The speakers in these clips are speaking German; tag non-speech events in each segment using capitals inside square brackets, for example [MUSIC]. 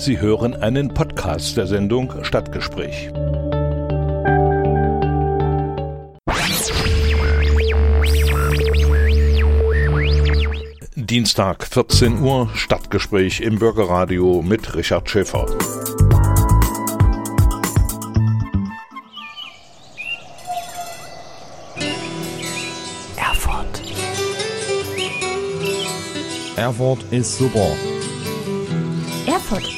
Sie hören einen Podcast der Sendung Stadtgespräch. Dienstag 14 Uhr Stadtgespräch im Bürgerradio mit Richard Schäfer. Erfurt. Erfurt ist super. Erfurt.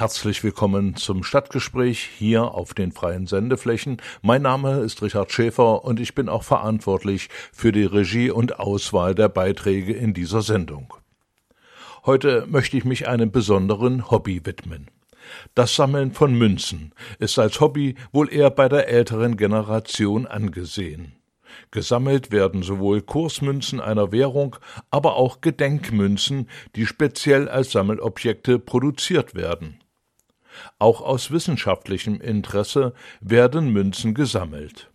Herzlich willkommen zum Stadtgespräch hier auf den freien Sendeflächen. Mein Name ist Richard Schäfer und ich bin auch verantwortlich für die Regie und Auswahl der Beiträge in dieser Sendung. Heute möchte ich mich einem besonderen Hobby widmen. Das Sammeln von Münzen ist als Hobby wohl eher bei der älteren Generation angesehen. Gesammelt werden sowohl Kursmünzen einer Währung, aber auch Gedenkmünzen, die speziell als Sammelobjekte produziert werden. Auch aus wissenschaftlichem Interesse werden Münzen gesammelt.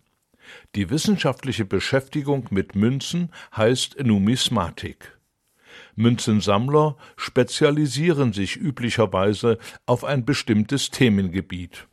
Die wissenschaftliche Beschäftigung mit Münzen heißt Numismatik. Münzensammler spezialisieren sich üblicherweise auf ein bestimmtes Themengebiet.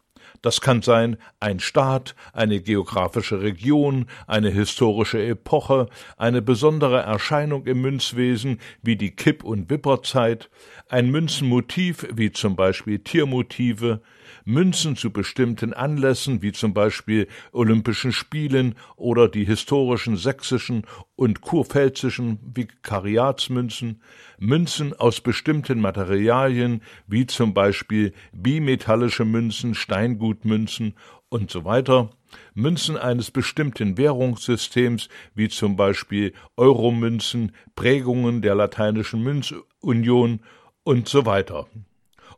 Das kann sein ein Staat, eine geografische Region, eine historische Epoche, eine besondere Erscheinung im Münzwesen wie die Kipp- und Wipperzeit, ein Münzenmotiv wie zum Beispiel Tiermotive, Münzen zu bestimmten Anlässen wie zum Beispiel Olympischen Spielen oder die historischen sächsischen und kurpfälzischen Vikariatsmünzen, Münzen aus bestimmten Materialien wie zum Beispiel bimetallische Münzen, Steingutmünzen und so weiter, Münzen eines bestimmten Währungssystems wie zum Beispiel Euromünzen, Prägungen der lateinischen Münzunion und so weiter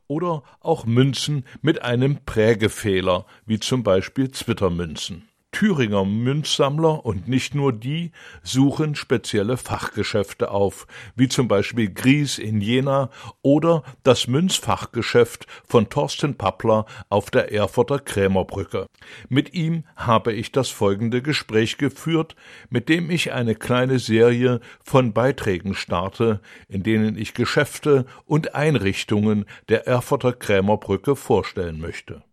oder auch Münzen mit einem Prägefehler, wie zum Beispiel Zwittermünzen. Thüringer Münzsammler und nicht nur die suchen spezielle Fachgeschäfte auf, wie zum Beispiel Gries in Jena oder das Münzfachgeschäft von Thorsten Pappler auf der Erfurter Krämerbrücke. Mit ihm habe ich das folgende Gespräch geführt, mit dem ich eine kleine Serie von Beiträgen starte, in denen ich Geschäfte und Einrichtungen der Erfurter Krämerbrücke vorstellen möchte.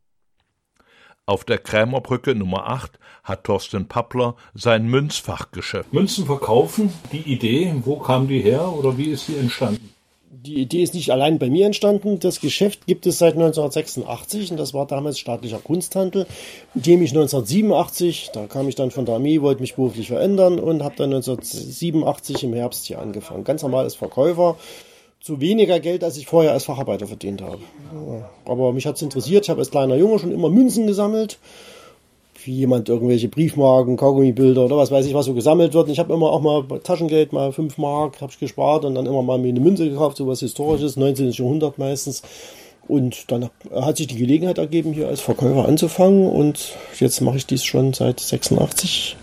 Auf der Krämerbrücke Nummer 8 hat Thorsten Pappler sein Münzfachgeschäft. Münzen verkaufen, die Idee, wo kam die her oder wie ist sie entstanden? Die Idee ist nicht allein bei mir entstanden. Das Geschäft gibt es seit 1986 und das war damals staatlicher Kunsthandel, in dem ich 1987, da kam ich dann von der Armee, wollte mich beruflich verändern und habe dann 1987 im Herbst hier angefangen. Ganz normal als Verkäufer zu weniger Geld, als ich vorher als Facharbeiter verdient habe. Aber mich hat es interessiert. Ich habe als kleiner Junge schon immer Münzen gesammelt. Wie jemand irgendwelche Briefmarken, Kaugummibilder oder was weiß ich, was so gesammelt wird. Und ich habe immer auch mal Taschengeld, mal 5 Mark, habe ich gespart und dann immer mal mir eine Münze gekauft, so was Historisches, 19. Jahrhundert meistens. Und dann hat sich die Gelegenheit ergeben, hier als Verkäufer anzufangen. Und jetzt mache ich dies schon seit 86,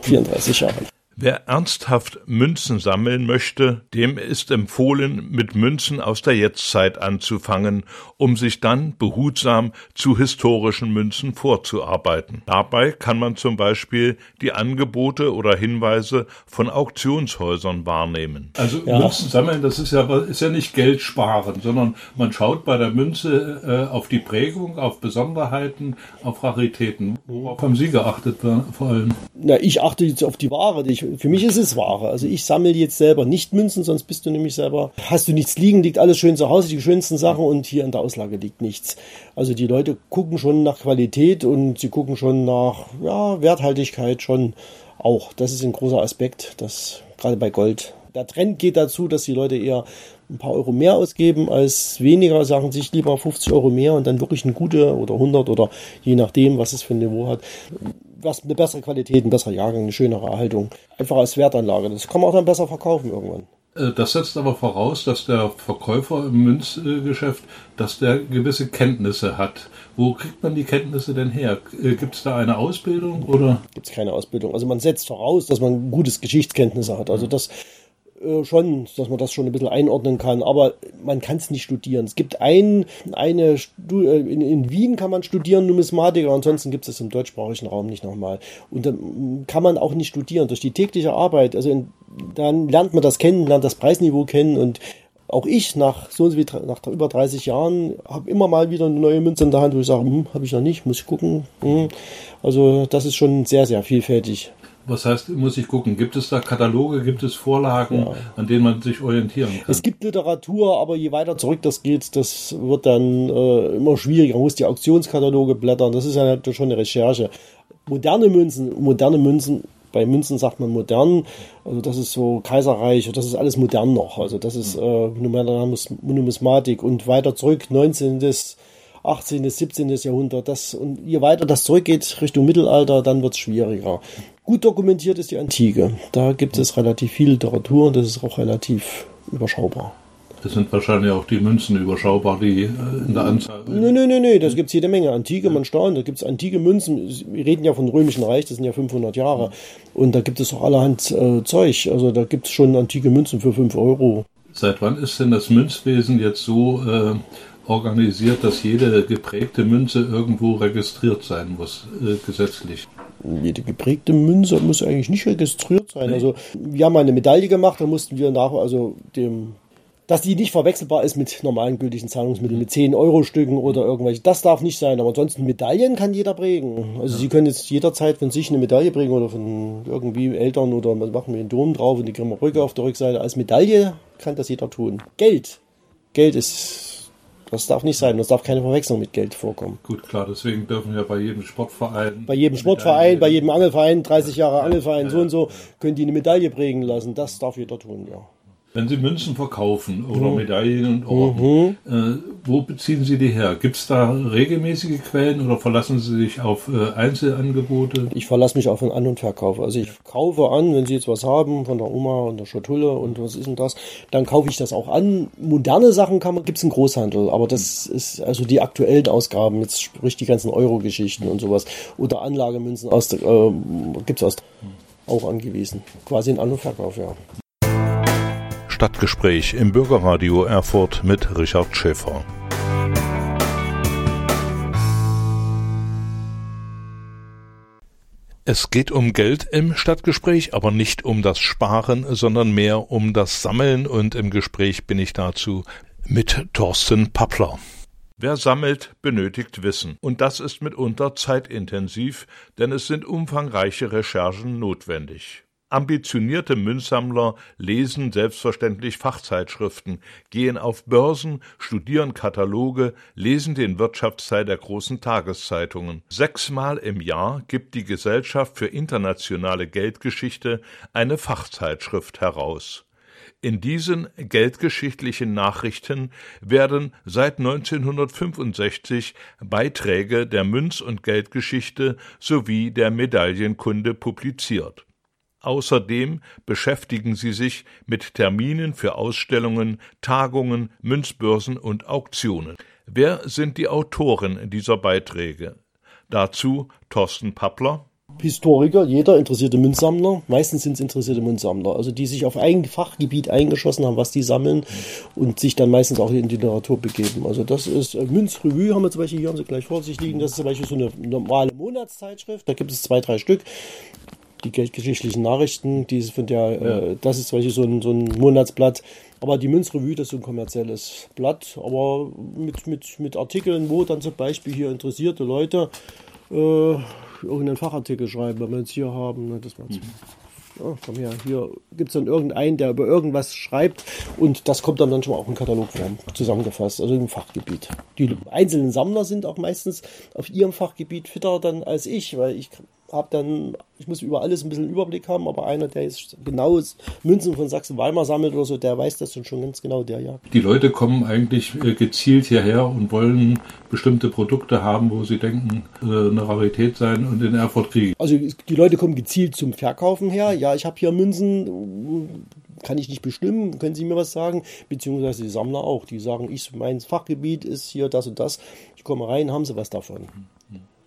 34 Jahren. Wer ernsthaft Münzen sammeln möchte, dem ist empfohlen, mit Münzen aus der Jetztzeit anzufangen, um sich dann behutsam zu historischen Münzen vorzuarbeiten. Dabei kann man zum Beispiel die Angebote oder Hinweise von Auktionshäusern wahrnehmen. Also ja. Münzen sammeln, das ist ja, ist ja nicht Geld sparen, sondern man schaut bei der Münze äh, auf die Prägung, auf Besonderheiten, auf Raritäten. Worauf haben Sie geachtet vor allem? Na, ich achte jetzt auf die Ware, die ich für mich ist es Ware. Also ich sammle jetzt selber nicht Münzen, sonst bist du nämlich selber, hast du nichts liegen, liegt alles schön zu Hause, die schönsten Sachen und hier in der Auslage liegt nichts. Also die Leute gucken schon nach Qualität und sie gucken schon nach ja, Werthaltigkeit schon auch. Das ist ein großer Aspekt, das gerade bei Gold. Der Trend geht dazu, dass die Leute eher ein paar Euro mehr ausgeben als weniger, sagen sich lieber 50 Euro mehr und dann wirklich eine gute oder 100 oder je nachdem, was es für ein Niveau hat was eine bessere Qualität, ein besserer Jahrgang, eine schönere Erhaltung. Einfach als Wertanlage. Das kann man auch dann besser verkaufen irgendwann. Äh, das setzt aber voraus, dass der Verkäufer im Münzgeschäft, dass der gewisse Kenntnisse hat. Wo kriegt man die Kenntnisse denn her? Äh, Gibt es da eine Ausbildung oder? Gibt es keine Ausbildung. Also man setzt voraus, dass man gutes Geschichtskenntnisse hat. Also das äh, schon, dass man das schon ein bisschen einordnen kann, aber man kann es nicht studieren. Es gibt ein, eine, in, in Wien kann man studieren Numismatik, ansonsten gibt es im deutschsprachigen Raum nicht nochmal. Und dann kann man auch nicht studieren durch die tägliche Arbeit. Also in, dann lernt man das kennen, lernt das Preisniveau kennen und auch ich nach so wie nach über 30 Jahren habe immer mal wieder eine neue Münze in der Hand, wo ich sage, hm, habe ich noch nicht, muss ich gucken. Hm. Also das ist schon sehr, sehr vielfältig. Was heißt, muss ich gucken? Gibt es da Kataloge, gibt es Vorlagen, ja. an denen man sich orientieren kann? Es gibt Literatur, aber je weiter zurück das geht, das wird dann äh, immer schwieriger. Man muss die Auktionskataloge blättern. Das ist ja schon eine Recherche. Moderne Münzen, moderne Münzen bei Münzen sagt man modern, also das ist so Kaiserreich, das ist alles modern noch. Also das ist äh, Numismatik und weiter zurück 19. 18., 17. Jahrhundert. Das, und je weiter das zurückgeht Richtung Mittelalter, dann wird es schwieriger. Gut dokumentiert ist die Antike. Da gibt es relativ viel Literatur und das ist auch relativ überschaubar. Das sind wahrscheinlich auch die Münzen überschaubar, die äh, in der Anzahl. Nö, nö, nö, nö, das gibt es jede Menge. Antike, man staunt, da gibt es antike Münzen. Wir reden ja vom Römischen Reich, das sind ja 500 Jahre. Und da gibt es auch allerhand äh, Zeug. Also da gibt es schon antike Münzen für 5 Euro. Seit wann ist denn das Münzwesen jetzt so äh, organisiert, dass jede geprägte Münze irgendwo registriert sein muss, äh, gesetzlich? Jede geprägte Münze muss eigentlich nicht registriert sein. Nee. Also wir haben eine Medaille gemacht, da mussten wir nach, also dem dass die nicht verwechselbar ist mit normalen gültigen Zahlungsmitteln, mit 10-Euro-Stücken oder irgendwelche. Das darf nicht sein, aber ansonsten Medaillen kann jeder prägen. Also ja. Sie können jetzt jederzeit von sich eine Medaille prägen oder von irgendwie Eltern oder was machen wir einen Dom drauf und die wir Brücke auf der Rückseite. Als Medaille kann das jeder tun. Geld. Geld ist das darf nicht sein. Das darf keine Verwechslung mit Geld vorkommen. Gut, klar. Deswegen dürfen wir bei jedem Sportverein. Bei jedem Sportverein, bei jedem Angelverein, 30 Jahre Angelverein, ja, so und so, können die eine Medaille prägen lassen. Das darf jeder tun, ja. Wenn Sie Münzen verkaufen oder mhm. Medaillen und Orden, mhm. äh, wo beziehen Sie die her? Gibt es da regelmäßige Quellen oder verlassen Sie sich auf äh, Einzelangebote? Ich verlasse mich auf den An- und Verkauf. Also ich kaufe an, wenn Sie jetzt was haben von der Oma und der Schatulle und was ist denn das, dann kaufe ich das auch an. Moderne Sachen gibt es im Großhandel, aber das ist also die aktuellen Ausgaben, jetzt sprich die ganzen Euro-Geschichten und sowas oder Anlagemünzen aus der, äh, gibt es aus auch angewiesen. Quasi in An- und Verkauf, ja. Stadtgespräch im Bürgerradio Erfurt mit Richard Schäfer. Es geht um Geld im Stadtgespräch, aber nicht um das Sparen, sondern mehr um das Sammeln und im Gespräch bin ich dazu mit Thorsten Pappler. Wer sammelt, benötigt Wissen. Und das ist mitunter zeitintensiv, denn es sind umfangreiche Recherchen notwendig. Ambitionierte Münzsammler lesen selbstverständlich Fachzeitschriften, gehen auf Börsen, studieren Kataloge, lesen den Wirtschaftsteil der großen Tageszeitungen. Sechsmal im Jahr gibt die Gesellschaft für internationale Geldgeschichte eine Fachzeitschrift heraus. In diesen geldgeschichtlichen Nachrichten werden seit 1965 Beiträge der Münz- und Geldgeschichte sowie der Medaillenkunde publiziert Außerdem beschäftigen sie sich mit Terminen für Ausstellungen, Tagungen, Münzbörsen und Auktionen. Wer sind die Autoren dieser Beiträge? Dazu Thorsten Pappler. Historiker, jeder interessierte Münzsammler. Meistens sind es interessierte Münzsammler, also die sich auf ein Fachgebiet eingeschossen haben, was die sammeln und sich dann meistens auch in die Literatur begeben. Also das ist äh, Münzrevue haben wir zum Beispiel, hier haben sie gleich vor sich liegen. Das ist zum Beispiel so eine normale Monatszeitschrift. Da gibt es zwei, drei Stück die geldgeschichtlichen Nachrichten, die von der, ja. äh, das ist zum Beispiel so ein, so ein Monatsblatt. Aber die Münzrevue, das ist so ein kommerzielles Blatt, aber mit, mit, mit Artikeln, wo dann zum Beispiel hier interessierte Leute äh, irgendeinen Fachartikel schreiben, wenn wir jetzt hier haben. Ne, das war mhm. Ja, komm her, hier gibt es dann irgendeinen, der über irgendwas schreibt und das kommt dann, dann schon mal auch in Katalogform zusammengefasst, also im Fachgebiet. Die einzelnen Sammler sind auch meistens auf ihrem Fachgebiet fitter dann als ich, weil ich habe dann, ich muss über alles ein bisschen Überblick haben, aber einer, der jetzt genau Münzen von Sachsen-Weimar sammelt oder so, der weiß das schon ganz genau, der ja. Die Leute kommen eigentlich äh, gezielt hierher und wollen bestimmte Produkte haben, wo sie denken, äh, eine Rarität sein und in Erfurt kriegen. Also die Leute kommen gezielt zum Verkaufen her. Ja, ich habe hier Münzen, kann ich nicht bestimmen, können Sie mir was sagen? Beziehungsweise die Sammler auch, die sagen, ich, mein Fachgebiet ist hier das und das, ich komme rein, haben Sie was davon?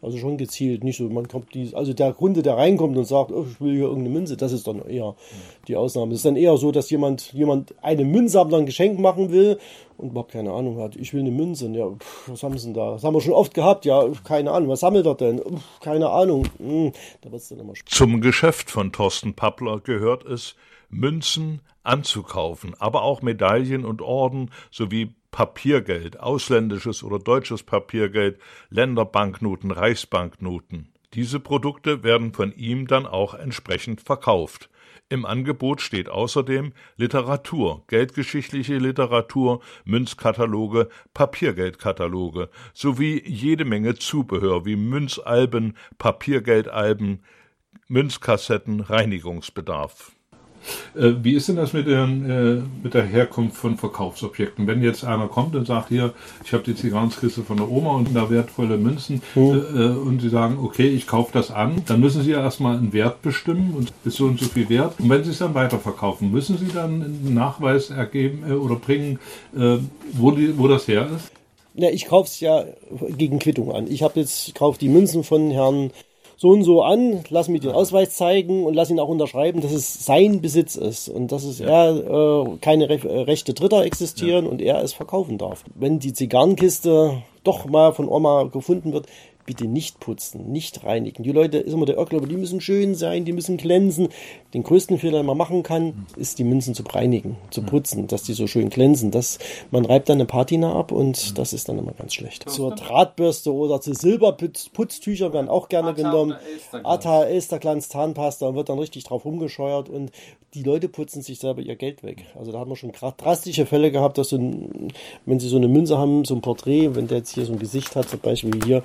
Also schon gezielt, nicht so, man kommt die, also der Kunde, der reinkommt und sagt, oh, ich will hier irgendeine Münze, das ist dann eher die Ausnahme. Es ist dann eher so, dass jemand, jemand eine Münze ein Geschenk machen will und überhaupt keine Ahnung hat. Ich will eine Münze. Ja, pff, was haben sie denn da? Das haben wir schon oft gehabt. Ja, keine Ahnung. Was sammelt er denn? Pff, keine Ahnung. Hm, da wird's dann immer Zum Geschäft von Thorsten Pappler gehört es, Münzen anzukaufen, aber auch Medaillen und Orden sowie Papiergeld, ausländisches oder deutsches Papiergeld, Länderbanknoten, Reichsbanknoten. Diese Produkte werden von ihm dann auch entsprechend verkauft. Im Angebot steht außerdem Literatur, geldgeschichtliche Literatur, Münzkataloge, Papiergeldkataloge sowie jede Menge Zubehör wie Münzalben, Papiergeldalben, Münzkassetten, Reinigungsbedarf. Äh, wie ist denn das mit, den, äh, mit der Herkunft von Verkaufsobjekten? Wenn jetzt einer kommt und sagt, hier, ich habe die Zigarrenkiste von der Oma und da wertvolle Münzen mhm. äh, und Sie sagen, okay, ich kaufe das an, dann müssen Sie ja erstmal einen Wert bestimmen und ist so und so viel wert. Und wenn Sie es dann weiterverkaufen, müssen Sie dann einen Nachweis ergeben äh, oder bringen, äh, wo, die, wo das her ist? Ja, ich kaufe es ja gegen Quittung an. Ich habe jetzt, ich kaufe die Münzen von Herrn so und so an, lass mir den Ausweis zeigen und lass ihn auch unterschreiben, dass es sein Besitz ist und dass es ja. er äh, keine Re äh, Rechte Dritter existieren ja. und er es verkaufen darf. Wenn die Zigarrenkiste doch mal von Oma gefunden wird, bitte nicht putzen, nicht reinigen. Die Leute, ist immer der Irrglaube, die müssen schön sein, die müssen glänzen. Den größten Fehler, den man machen kann, ist die Münzen zu reinigen, zu putzen, dass die so schön glänzen. Das, man reibt dann eine Patina ab und das ist dann immer ganz schlecht. Zur Drahtbürste oder zu Silberputztüchern werden auch gerne genommen. Ata, Elsterglanz, Zahnpasta und wird dann richtig drauf rumgescheuert und die Leute putzen sich selber ihr Geld weg. Also da haben wir schon drastische Fälle gehabt, dass so ein, wenn sie so eine Münze haben, so ein Porträt, wenn der jetzt hier so ein Gesicht hat, zum Beispiel hier,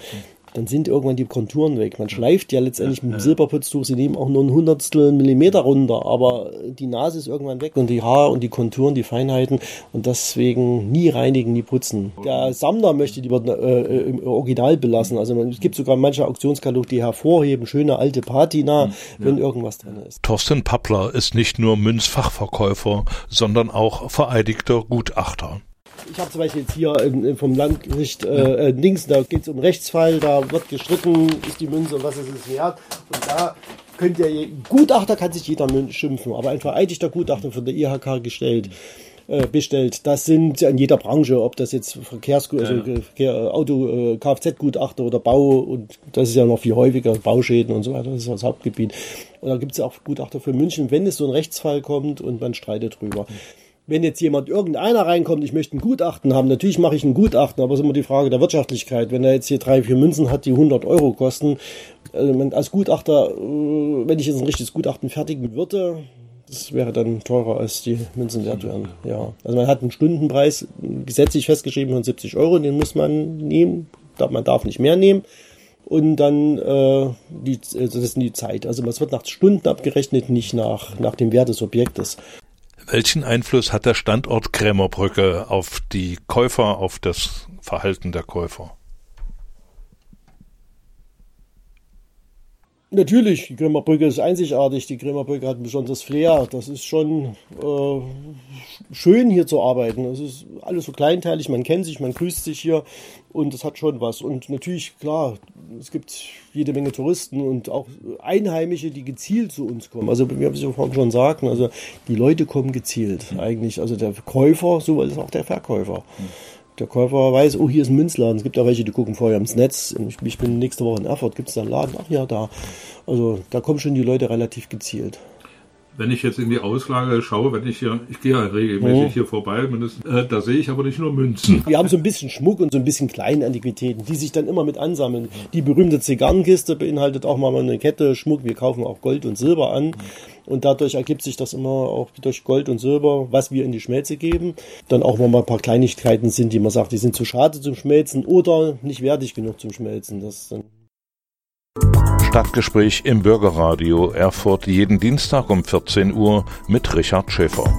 dann sind irgendwann die Konturen weg. Man schleift ja letztendlich mit dem Silberputztuch, sie nehmen auch nur ein Hundertstel Millimeter runter, aber die Nase ist irgendwann weg und die Haar und die Konturen, die Feinheiten und deswegen nie reinigen, nie putzen. Der Sammler möchte lieber äh, im Original belassen. Also man, es gibt sogar manche Auktionskataloge, die hervorheben, schöne alte Patina, wenn irgendwas drin ist. Thorsten Pappler ist nicht nur Münzfachverkäufer, sondern auch vereidigter Gutachter ich habe zum Beispiel jetzt hier vom Landgericht äh, äh, links, da geht es um Rechtsfall, da wird gestritten, ist die Münze und was ist es wert. Und da könnt ihr, Gutachter kann sich jeder schimpfen, aber ein vereidigter Gutachter von der IHK gestellt äh, bestellt. Das sind in jeder Branche, ob das jetzt Verkehrs also ja. Auto, äh, Kfz-Gutachter oder Bau und das ist ja noch viel häufiger, Bauschäden und so weiter, das ist das Hauptgebiet. Und da gibt es ja auch Gutachter für München, wenn es so ein Rechtsfall kommt und man streitet drüber. Mhm wenn jetzt jemand, irgendeiner reinkommt, ich möchte ein Gutachten haben, natürlich mache ich ein Gutachten, aber es ist immer die Frage der Wirtschaftlichkeit. Wenn er jetzt hier drei, vier Münzen hat, die 100 Euro kosten, also als Gutachter, äh, wenn ich jetzt ein richtiges Gutachten fertigen würde, das wäre dann teurer als die Münzen wert wären. Ja. Also man hat einen Stundenpreis gesetzlich festgeschrieben von 70 Euro, den muss man nehmen. Man darf nicht mehr nehmen. Und dann äh, die, das ist die Zeit. Also es wird nach Stunden abgerechnet, nicht nach, nach dem Wert des Objektes. Welchen Einfluss hat der Standort Krämerbrücke auf die Käufer, auf das Verhalten der Käufer? Natürlich, die Grimmerbrücke ist einzigartig. Die Grimmerbrücke hat ein besonderes Flair. Das ist schon äh, schön hier zu arbeiten. Es ist alles so kleinteilig, man kennt sich, man grüßt sich hier und das hat schon was. Und natürlich, klar, es gibt jede Menge Touristen und auch Einheimische, die gezielt zu uns kommen. Also wie wir es vorhin schon sagten, also die Leute kommen gezielt eigentlich. Also der Käufer, so ist auch der Verkäufer. Mhm der Käufer weiß, oh, hier ist ein Münzladen. Es gibt ja welche, die gucken vorher ins Netz. Ich, ich bin nächste Woche in Erfurt, gibt es da einen Laden? Ach ja, da. Also da kommen schon die Leute relativ gezielt wenn ich jetzt in die Auslage schaue, wenn ich hier, ich gehe ja regelmäßig oh. hier vorbei, äh, da sehe ich aber nicht nur Münzen. Wir haben so ein bisschen Schmuck und so ein bisschen kleine Antiquitäten, die sich dann immer mit ansammeln. Die berühmte Zigarrenkiste beinhaltet auch mal eine Kette Schmuck. Wir kaufen auch Gold und Silber an. Und dadurch ergibt sich das immer auch durch Gold und Silber, was wir in die Schmelze geben. Dann auch mal ein paar Kleinigkeiten sind, die man sagt, die sind zu schade zum Schmelzen oder nicht wertig genug zum Schmelzen. Das dann Stadtgespräch im Bürgerradio Erfurt jeden Dienstag um 14 Uhr mit Richard Schäfer.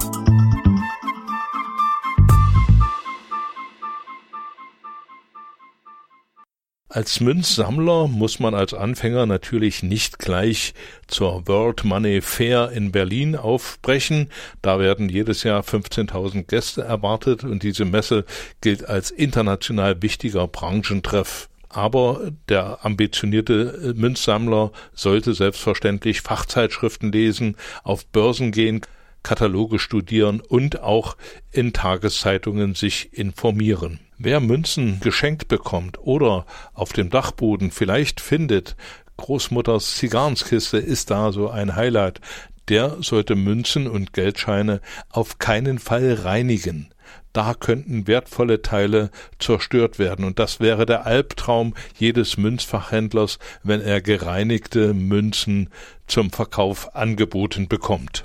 Als Münzsammler muss man als Anfänger natürlich nicht gleich zur World Money Fair in Berlin aufbrechen. Da werden jedes Jahr 15.000 Gäste erwartet und diese Messe gilt als international wichtiger Branchentreff. Aber der ambitionierte Münzsammler sollte selbstverständlich Fachzeitschriften lesen, auf Börsen gehen, Kataloge studieren und auch in Tageszeitungen sich informieren. Wer Münzen geschenkt bekommt oder auf dem Dachboden vielleicht findet, Großmutters Zigarrenkiste ist da so ein Highlight, der sollte Münzen und Geldscheine auf keinen Fall reinigen. Da könnten wertvolle Teile zerstört werden, und das wäre der Albtraum jedes Münzfachhändlers, wenn er gereinigte Münzen zum Verkauf angeboten bekommt.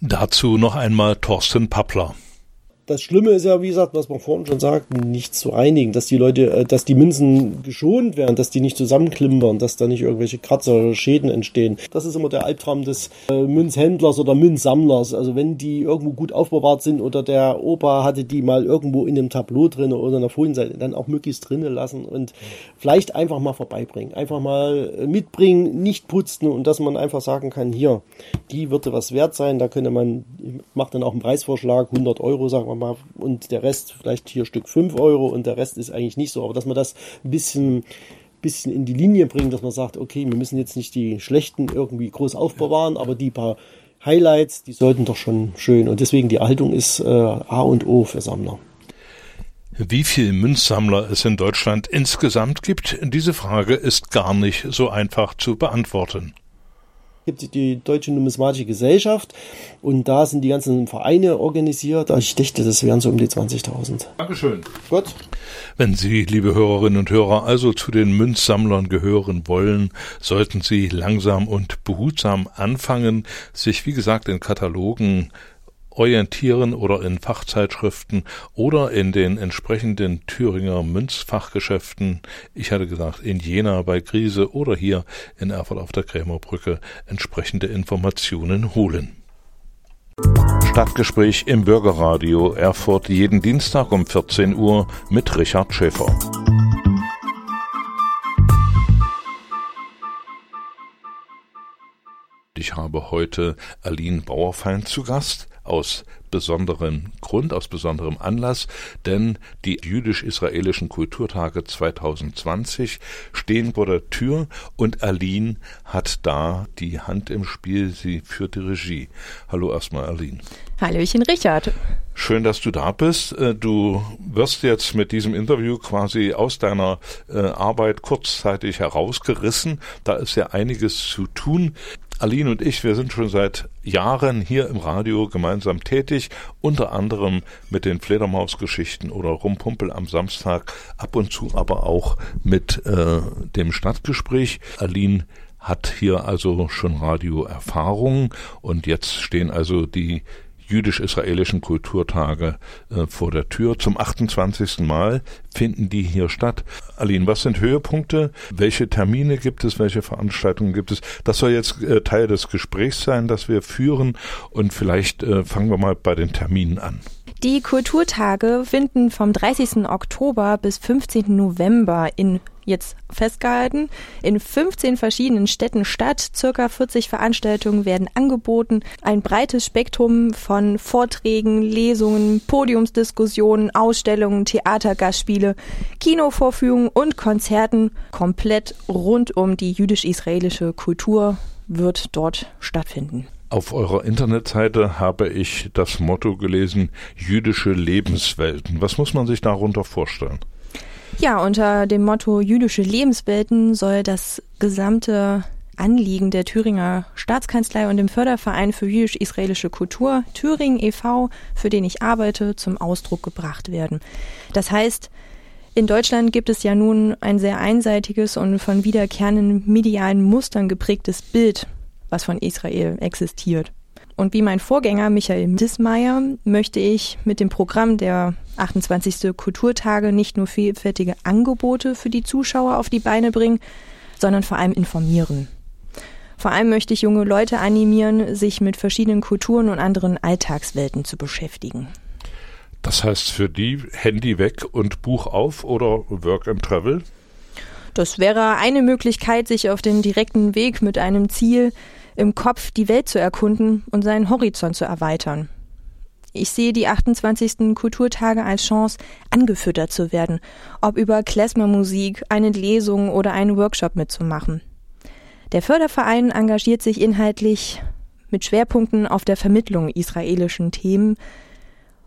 Dazu noch einmal Thorsten Pappler das Schlimme ist ja, wie gesagt, was man vorhin schon sagten, nicht zu einigen, dass die Leute, äh, dass die Münzen geschont werden, dass die nicht zusammenklimpern, dass da nicht irgendwelche Kratzer oder Schäden entstehen. Das ist immer der Albtraum des äh, Münzhändlers oder Münzsammlers. Also wenn die irgendwo gut aufbewahrt sind oder der Opa hatte die mal irgendwo in einem Tableau drin oder in der Folienseite, dann auch möglichst drinnen lassen und vielleicht einfach mal vorbeibringen. Einfach mal äh, mitbringen, nicht putzen und dass man einfach sagen kann, hier, die würde was wert sein, da könnte man, macht dann auch einen Preisvorschlag, 100 Euro, sagen wir mal, und der Rest vielleicht hier Stück 5 Euro und der Rest ist eigentlich nicht so. Aber dass man das ein bisschen bisschen in die Linie bringt, dass man sagt, okay, wir müssen jetzt nicht die schlechten irgendwie groß aufbewahren, aber die paar Highlights, die sollten doch schon schön. Und deswegen die Erhaltung ist äh, A und O für Sammler. Wie viele Münzsammler es in Deutschland insgesamt gibt, diese Frage ist gar nicht so einfach zu beantworten gibt die Deutsche Numismatische Gesellschaft und da sind die ganzen Vereine organisiert. Ich dachte, das wären so um die 20.000. Dankeschön. Gut. Wenn Sie, liebe Hörerinnen und Hörer, also zu den Münzsammlern gehören wollen, sollten Sie langsam und behutsam anfangen, sich wie gesagt in Katalogen orientieren oder in Fachzeitschriften oder in den entsprechenden Thüringer Münzfachgeschäften, ich hatte gesagt in Jena bei Krise oder hier in Erfurt auf der Krämerbrücke entsprechende Informationen holen. Stadtgespräch im Bürgerradio Erfurt jeden Dienstag um 14 Uhr mit Richard Schäfer. Ich habe heute Aline Bauerfeind zu Gast aus besonderem Grund, aus besonderem Anlass, denn die jüdisch-israelischen Kulturtage 2020 stehen vor der Tür und Aline hat da die Hand im Spiel, sie führt die Regie. Hallo erstmal Aline. Hallöchen Richard. Schön, dass du da bist. Äh, du wirst jetzt mit diesem Interview quasi aus deiner äh, Arbeit kurzzeitig herausgerissen. Da ist ja einiges zu tun. Aline und ich, wir sind schon seit Jahren hier im Radio gemeinsam tätig, unter anderem mit den Fledermausgeschichten oder Rumpumpel am Samstag, ab und zu aber auch mit äh, dem Stadtgespräch. Aline hat hier also schon Radioerfahrung und jetzt stehen also die jüdisch-israelischen Kulturtage äh, vor der Tür. Zum 28. Mal finden die hier statt. Aline, was sind Höhepunkte? Welche Termine gibt es? Welche Veranstaltungen gibt es? Das soll jetzt äh, Teil des Gesprächs sein, das wir führen. Und vielleicht äh, fangen wir mal bei den Terminen an. Die Kulturtage finden vom 30. Oktober bis 15. November in jetzt festgehalten, in 15 verschiedenen Städten statt. Circa 40 Veranstaltungen werden angeboten. Ein breites Spektrum von Vorträgen, Lesungen, Podiumsdiskussionen, Ausstellungen, Theatergastspiele, Kinovorführungen und Konzerten komplett rund um die jüdisch-israelische Kultur wird dort stattfinden. Auf eurer Internetseite habe ich das Motto gelesen, jüdische Lebenswelten. Was muss man sich darunter vorstellen? Ja, unter dem Motto jüdische Lebenswelten soll das gesamte Anliegen der Thüringer Staatskanzlei und dem Förderverein für jüdisch-israelische Kultur Thüringen e.V., für den ich arbeite, zum Ausdruck gebracht werden. Das heißt, in Deutschland gibt es ja nun ein sehr einseitiges und von wiederkehrenden medialen Mustern geprägtes Bild was von Israel existiert. Und wie mein Vorgänger Michael Dissmeier möchte ich mit dem Programm der 28. Kulturtage nicht nur vielfältige Angebote für die Zuschauer auf die Beine bringen, sondern vor allem informieren. Vor allem möchte ich junge Leute animieren, sich mit verschiedenen Kulturen und anderen Alltagswelten zu beschäftigen. Das heißt für die Handy weg und Buch auf oder Work and Travel? Das wäre eine Möglichkeit, sich auf den direkten Weg mit einem Ziel im Kopf die Welt zu erkunden und seinen Horizont zu erweitern. Ich sehe die 28. Kulturtage als Chance, angefüttert zu werden, ob über Klezmermusik, eine Lesung oder einen Workshop mitzumachen. Der Förderverein engagiert sich inhaltlich mit Schwerpunkten auf der Vermittlung israelischen Themen,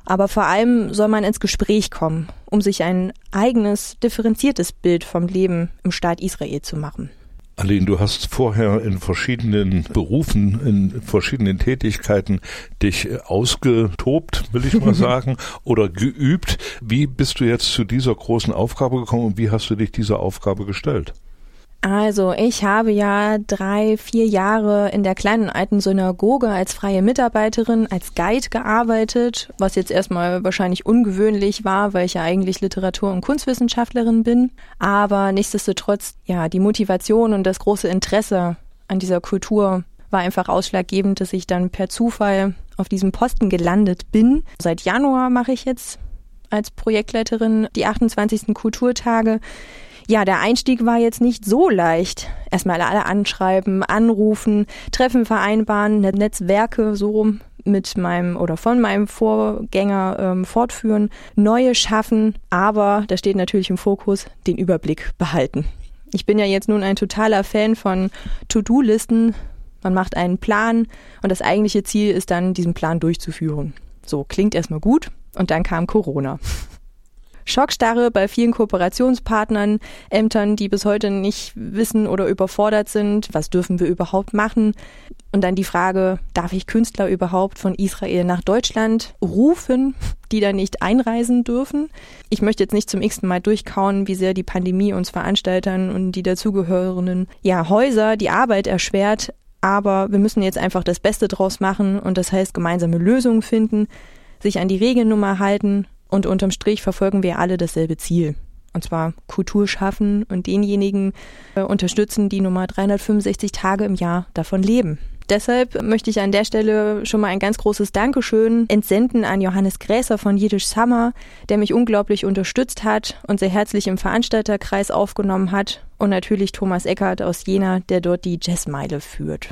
aber vor allem soll man ins Gespräch kommen, um sich ein eigenes, differenziertes Bild vom Leben im Staat Israel zu machen. Aline, du hast vorher in verschiedenen Berufen, in verschiedenen Tätigkeiten dich ausgetobt, will ich mal [LAUGHS] sagen, oder geübt. Wie bist du jetzt zu dieser großen Aufgabe gekommen und wie hast du dich dieser Aufgabe gestellt? Also, ich habe ja drei, vier Jahre in der kleinen alten Synagoge als freie Mitarbeiterin, als Guide gearbeitet, was jetzt erstmal wahrscheinlich ungewöhnlich war, weil ich ja eigentlich Literatur- und Kunstwissenschaftlerin bin. Aber nichtsdestotrotz, ja, die Motivation und das große Interesse an dieser Kultur war einfach ausschlaggebend, dass ich dann per Zufall auf diesem Posten gelandet bin. Seit Januar mache ich jetzt als Projektleiterin die 28. Kulturtage ja, der Einstieg war jetzt nicht so leicht. Erstmal alle anschreiben, anrufen, Treffen vereinbaren, Netzwerke so mit meinem oder von meinem Vorgänger ähm, fortführen, neue schaffen, aber da steht natürlich im Fokus den Überblick behalten. Ich bin ja jetzt nun ein totaler Fan von To-Do-Listen. Man macht einen Plan und das eigentliche Ziel ist dann, diesen Plan durchzuführen. So, klingt erstmal gut und dann kam Corona. Schockstarre bei vielen Kooperationspartnern, Ämtern, die bis heute nicht wissen oder überfordert sind, was dürfen wir überhaupt machen. Und dann die Frage, darf ich Künstler überhaupt von Israel nach Deutschland rufen, die da nicht einreisen dürfen? Ich möchte jetzt nicht zum x Mal durchkauen, wie sehr die Pandemie uns Veranstaltern und die dazugehörenden ja, Häuser die Arbeit erschwert. Aber wir müssen jetzt einfach das Beste draus machen und das heißt gemeinsame Lösungen finden, sich an die Regelnummer halten und unterm Strich verfolgen wir alle dasselbe Ziel. Und zwar Kultur schaffen und denjenigen äh, unterstützen, die Nummer 365 Tage im Jahr davon leben. Deshalb möchte ich an der Stelle schon mal ein ganz großes Dankeschön entsenden an Johannes Gräser von Jiddisch Summer, der mich unglaublich unterstützt hat und sehr herzlich im Veranstalterkreis aufgenommen hat. Und natürlich Thomas Eckert aus Jena, der dort die Jazzmeile führt.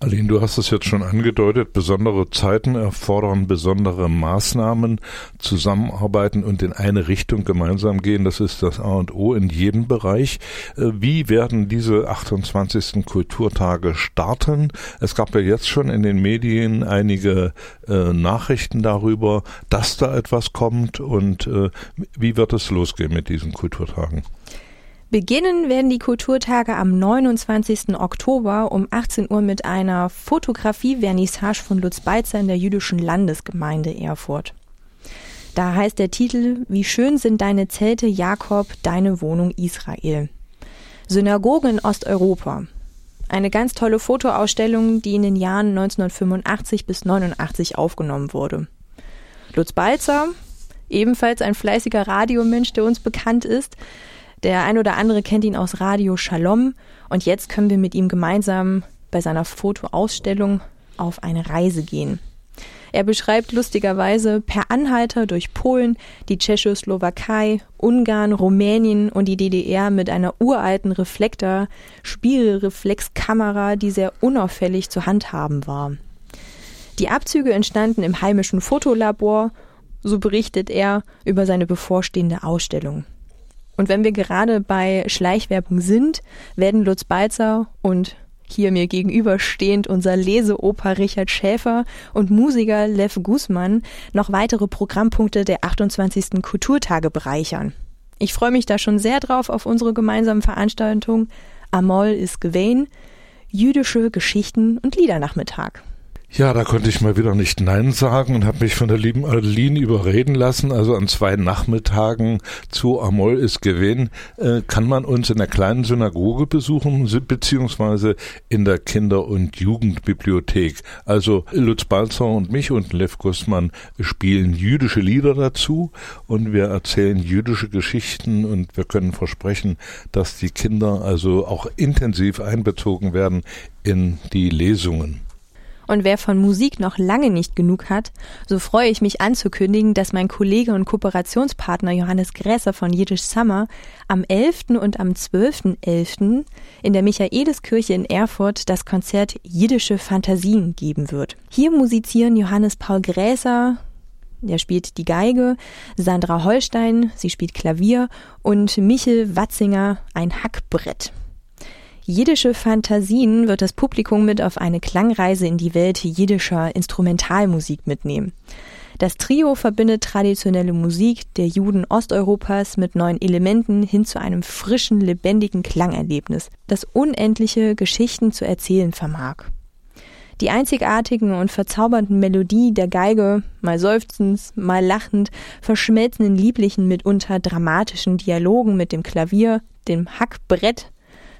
Aline, du hast es jetzt schon angedeutet, besondere Zeiten erfordern besondere Maßnahmen, zusammenarbeiten und in eine Richtung gemeinsam gehen. Das ist das A und O in jedem Bereich. Äh, wie werden diese 28. Kulturtage starten? Es gab ja jetzt schon in den Medien einige äh, Nachrichten darüber, dass da etwas kommt und äh, wie wird es losgehen mit diesen Kulturtagen? Beginnen werden die Kulturtage am 29. Oktober um 18 Uhr mit einer Fotografie-Vernissage von Lutz Beitzer in der jüdischen Landesgemeinde Erfurt. Da heißt der Titel Wie schön sind deine Zelte, Jakob, deine Wohnung Israel. Synagogen in Osteuropa. Eine ganz tolle Fotoausstellung, die in den Jahren 1985 bis 89 aufgenommen wurde. Lutz Balzer, ebenfalls ein fleißiger Radiomensch, der uns bekannt ist, der ein oder andere kennt ihn aus Radio Shalom und jetzt können wir mit ihm gemeinsam bei seiner Fotoausstellung auf eine Reise gehen. Er beschreibt lustigerweise per Anhalter durch Polen, die Tschechoslowakei, Ungarn, Rumänien und die DDR mit einer uralten Reflektor, Spiegelreflexkamera, die sehr unauffällig zu handhaben war. Die Abzüge entstanden im heimischen Fotolabor, so berichtet er über seine bevorstehende Ausstellung. Und wenn wir gerade bei Schleichwerbung sind, werden Lutz Balzer und hier mir gegenüberstehend unser Leseoper Richard Schäfer und Musiker Lev Guzman noch weitere Programmpunkte der 28. Kulturtage bereichern. Ich freue mich da schon sehr drauf auf unsere gemeinsame Veranstaltung Amol ist Gewein, jüdische Geschichten und Liedernachmittag. Ja, da konnte ich mal wieder nicht Nein sagen und habe mich von der lieben Adeline überreden lassen. Also an zwei Nachmittagen zu Amol ist Gewinn äh, kann man uns in der kleinen Synagoge besuchen, beziehungsweise in der Kinder- und Jugendbibliothek. Also Lutz Balzer und mich und Lev Gussmann spielen jüdische Lieder dazu und wir erzählen jüdische Geschichten und wir können versprechen, dass die Kinder also auch intensiv einbezogen werden in die Lesungen. Und wer von Musik noch lange nicht genug hat, so freue ich mich anzukündigen, dass mein Kollege und Kooperationspartner Johannes Grässer von Jiddisch Summer am 11. und am 12.11. .11. in der Michaeliskirche in Erfurt das Konzert Jiddische Fantasien geben wird. Hier musizieren Johannes Paul Gräser, der spielt die Geige, Sandra Holstein, sie spielt Klavier und Michel Watzinger ein Hackbrett. Jiddische Fantasien wird das Publikum mit auf eine Klangreise in die Welt jiddischer Instrumentalmusik mitnehmen. Das Trio verbindet traditionelle Musik der Juden Osteuropas mit neuen Elementen hin zu einem frischen, lebendigen Klangerlebnis, das unendliche Geschichten zu erzählen vermag. Die einzigartigen und verzaubernden Melodie der Geige, mal seufzend, mal lachend, verschmelzen in lieblichen, mitunter dramatischen Dialogen mit dem Klavier, dem Hackbrett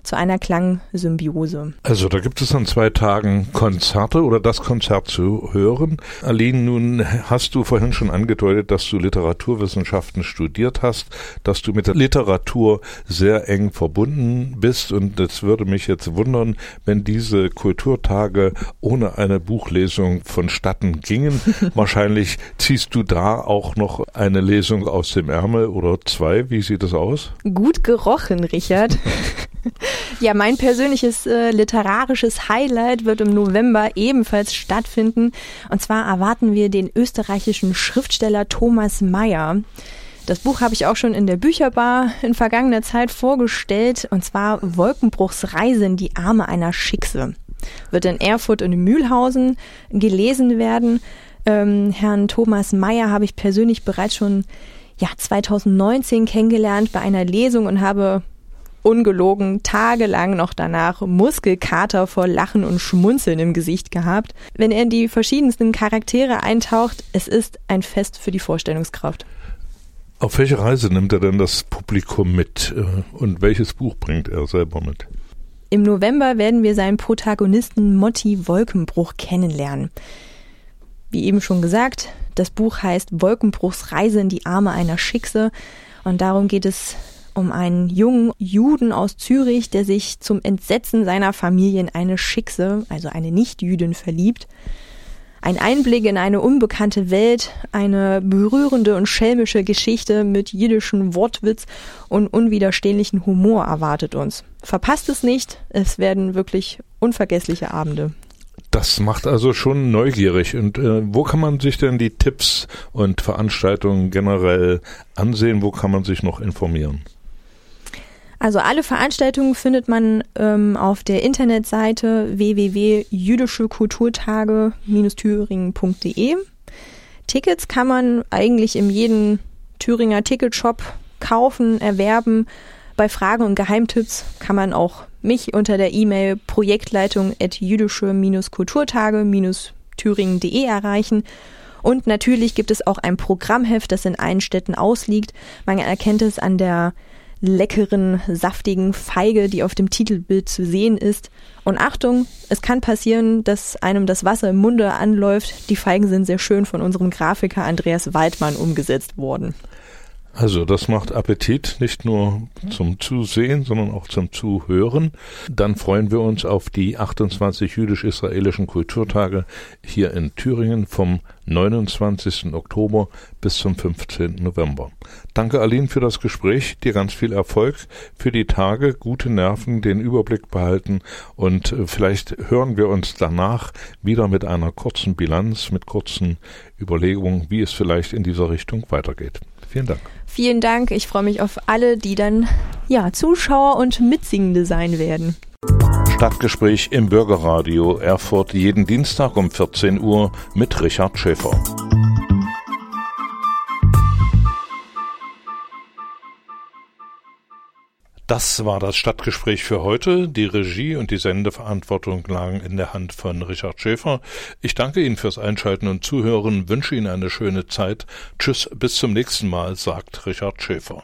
zu einer Klangsymbiose. Also da gibt es an zwei Tagen Konzerte oder das Konzert zu hören. Aline, nun hast du vorhin schon angedeutet, dass du Literaturwissenschaften studiert hast, dass du mit der Literatur sehr eng verbunden bist und es würde mich jetzt wundern, wenn diese Kulturtage ohne eine Buchlesung vonstatten gingen. [LAUGHS] Wahrscheinlich ziehst du da auch noch eine Lesung aus dem Ärmel oder zwei. Wie sieht das aus? Gut gerochen, Richard. [LAUGHS] Ja, mein persönliches äh, literarisches Highlight wird im November ebenfalls stattfinden. Und zwar erwarten wir den österreichischen Schriftsteller Thomas Mayer. Das Buch habe ich auch schon in der Bücherbar in vergangener Zeit vorgestellt, und zwar Wolkenbruchs Reise in die Arme einer Schickse. Wird in Erfurt und in Mühlhausen gelesen werden. Ähm, Herrn Thomas Mayer habe ich persönlich bereits schon ja, 2019 kennengelernt bei einer Lesung und habe ungelogen tagelang noch danach Muskelkater vor Lachen und Schmunzeln im Gesicht gehabt. Wenn er in die verschiedensten Charaktere eintaucht, es ist ein Fest für die Vorstellungskraft. Auf welche Reise nimmt er denn das Publikum mit äh, und welches Buch bringt er selber mit? Im November werden wir seinen Protagonisten Motti Wolkenbruch kennenlernen. Wie eben schon gesagt, das Buch heißt Wolkenbruchs Reise in die Arme einer Schickse und darum geht es um einen jungen Juden aus Zürich, der sich zum Entsetzen seiner Familie in eine Schickse, also eine Nichtjüdin, verliebt. Ein Einblick in eine unbekannte Welt, eine berührende und schelmische Geschichte mit jüdischen Wortwitz und unwiderstehlichen Humor erwartet uns. Verpasst es nicht, es werden wirklich unvergessliche Abende. Das macht also schon neugierig. Und äh, wo kann man sich denn die Tipps und Veranstaltungen generell ansehen? Wo kann man sich noch informieren? Also alle Veranstaltungen findet man ähm, auf der Internetseite www.jüdischekulturtage-thüringen.de. Tickets kann man eigentlich in jedem Thüringer Ticketshop kaufen, erwerben. Bei Fragen und Geheimtipps kann man auch mich unter der E-Mail projektleitung at jüdische-kulturtage-thüringen.de erreichen. Und natürlich gibt es auch ein Programmheft, das in allen Städten ausliegt. Man erkennt es an der leckeren, saftigen Feige, die auf dem Titelbild zu sehen ist. Und Achtung, es kann passieren, dass einem das Wasser im Munde anläuft. Die Feigen sind sehr schön von unserem Grafiker Andreas Waldmann umgesetzt worden. Also das macht Appetit, nicht nur zum Zusehen, sondern auch zum Zuhören. Dann freuen wir uns auf die 28 jüdisch-israelischen Kulturtage hier in Thüringen vom 29. Oktober bis zum 15. November. Danke Aline für das Gespräch, dir ganz viel Erfolg für die Tage, gute Nerven, den Überblick behalten und äh, vielleicht hören wir uns danach wieder mit einer kurzen Bilanz, mit kurzen Überlegungen, wie es vielleicht in dieser Richtung weitergeht. Vielen Dank. Vielen Dank. Ich freue mich auf alle, die dann ja Zuschauer und Mitsingende sein werden. Stadtgespräch im Bürgerradio Erfurt jeden Dienstag um 14 Uhr mit Richard Schäfer. Das war das Stadtgespräch für heute. Die Regie und die Sendeverantwortung lagen in der Hand von Richard Schäfer. Ich danke Ihnen fürs Einschalten und Zuhören, wünsche Ihnen eine schöne Zeit. Tschüss, bis zum nächsten Mal, sagt Richard Schäfer.